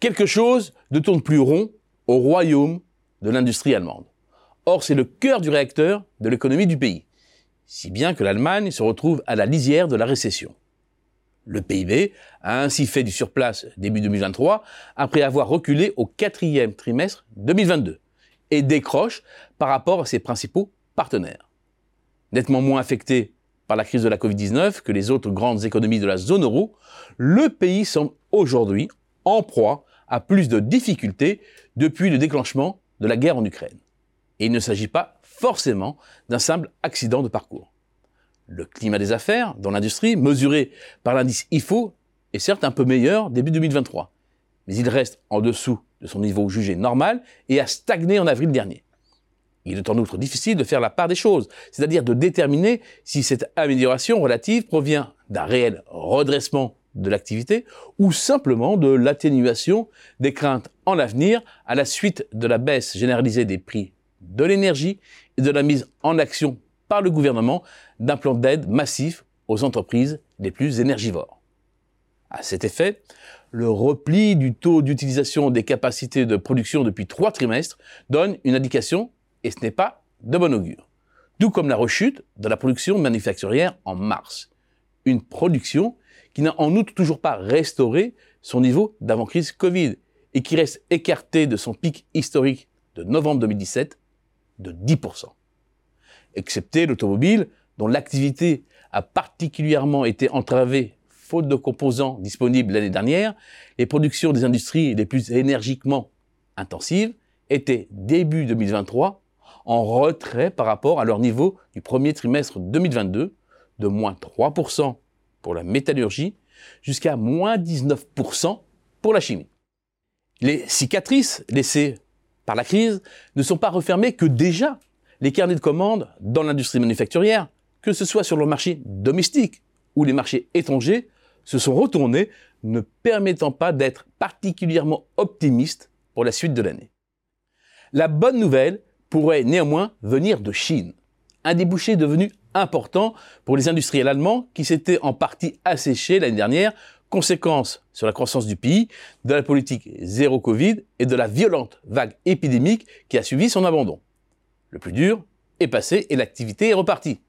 Quelque chose ne tourne plus rond au royaume de l'industrie allemande. Or, c'est le cœur du réacteur de l'économie du pays, si bien que l'Allemagne se retrouve à la lisière de la récession. Le PIB a ainsi fait du surplace début 2023 après avoir reculé au quatrième trimestre 2022 et décroche par rapport à ses principaux partenaires. Nettement moins affecté par la crise de la Covid-19 que les autres grandes économies de la zone euro, le pays semble aujourd'hui en proie à plus de difficultés depuis le déclenchement de la guerre en Ukraine. Et il ne s'agit pas forcément d'un simple accident de parcours. Le climat des affaires dans l'industrie, mesuré par l'indice IFO, est certes un peu meilleur début 2023, mais il reste en dessous de son niveau jugé normal et a stagné en avril dernier. Il est en outre difficile de faire la part des choses, c'est-à-dire de déterminer si cette amélioration relative provient d'un réel redressement de l'activité ou simplement de l'atténuation des craintes en l'avenir à la suite de la baisse généralisée des prix de l'énergie et de la mise en action par le gouvernement d'un plan d'aide massif aux entreprises les plus énergivores. À cet effet, le repli du taux d'utilisation des capacités de production depuis trois trimestres donne une indication, et ce n'est pas de bon augure. Tout comme la rechute de la production manufacturière en mars. Une production qui n'a en outre toujours pas restauré son niveau d'avant-crise Covid et qui reste écarté de son pic historique de novembre 2017 de 10%. Excepté l'automobile, dont l'activité a particulièrement été entravée faute de composants disponibles l'année dernière, les productions des industries les plus énergiquement intensives étaient début 2023 en retrait par rapport à leur niveau du premier trimestre 2022 de moins 3% pour la métallurgie jusqu'à moins 19% pour la chimie. Les cicatrices laissées par la crise ne sont pas refermées que déjà les carnets de commandes dans l'industrie manufacturière, que ce soit sur le marché domestique ou les marchés étrangers, se sont retournés, ne permettant pas d'être particulièrement optimistes pour la suite de l'année. La bonne nouvelle pourrait néanmoins venir de Chine, un débouché devenu important pour les industriels allemands qui s'étaient en partie asséchés l'année dernière, conséquence sur la croissance du pays, de la politique zéro Covid et de la violente vague épidémique qui a suivi son abandon. Le plus dur est passé et l'activité est repartie.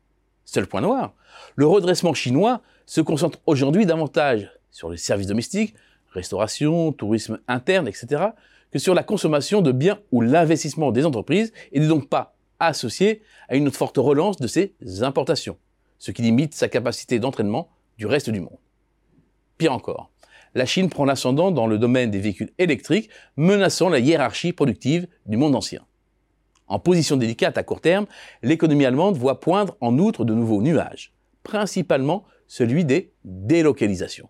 Seul point noir, le redressement chinois se concentre aujourd'hui davantage sur les services domestiques, restauration, tourisme interne, etc., que sur la consommation de biens ou l'investissement des entreprises et n'est donc pas associé à une forte relance de ses importations, ce qui limite sa capacité d'entraînement du reste du monde. Pire encore, la Chine prend l'ascendant dans le domaine des véhicules électriques, menaçant la hiérarchie productive du monde ancien. En position délicate à court terme, l'économie allemande voit poindre en outre de nouveaux nuages, principalement celui des délocalisations.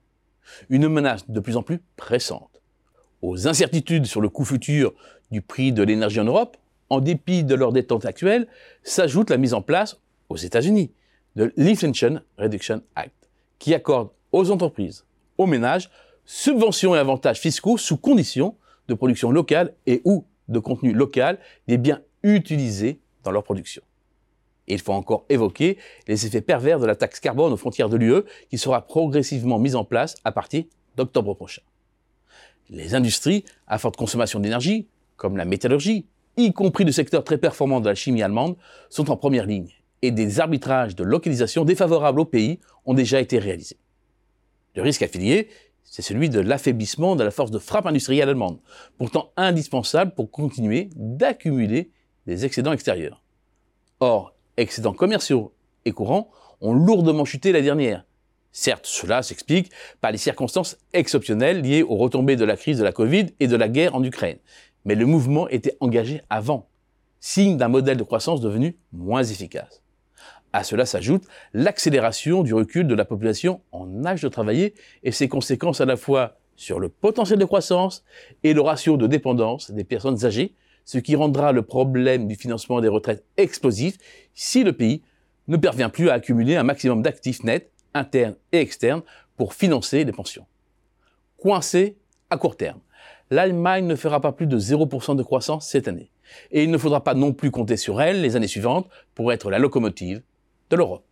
Une menace de plus en plus pressante. Aux incertitudes sur le coût futur du prix de l'énergie en Europe, en dépit de leur détente actuelle, s'ajoute la mise en place aux États-Unis de l'Inflation Reduction Act, qui accorde aux entreprises, aux ménages, subventions et avantages fiscaux sous condition de production locale et ou de contenu local des biens utilisés dans leur production. Il faut encore évoquer les effets pervers de la taxe carbone aux frontières de l'UE qui sera progressivement mise en place à partir d'octobre prochain. Les industries à forte consommation d'énergie, comme la métallurgie, y compris le secteur très performant de la chimie allemande, sont en première ligne et des arbitrages de localisation défavorables au pays ont déjà été réalisés. Le risque affilié, c'est celui de l'affaiblissement de la force de frappe industrielle allemande, pourtant indispensable pour continuer d'accumuler des excédents extérieurs. Or, excédents commerciaux et courants ont lourdement chuté la dernière. Certes, cela s'explique par les circonstances exceptionnelles liées aux retombées de la crise de la Covid et de la guerre en Ukraine, mais le mouvement était engagé avant, signe d'un modèle de croissance devenu moins efficace. À cela s'ajoute l'accélération du recul de la population en âge de travailler et ses conséquences à la fois sur le potentiel de croissance et le ratio de dépendance des personnes âgées, ce qui rendra le problème du financement des retraites explosif si le pays ne parvient plus à accumuler un maximum d'actifs nets, internes et externes, pour financer les pensions. Coincé à court terme, l'Allemagne ne fera pas plus de 0% de croissance cette année. Et il ne faudra pas non plus compter sur elle les années suivantes pour être la locomotive de l'Europe.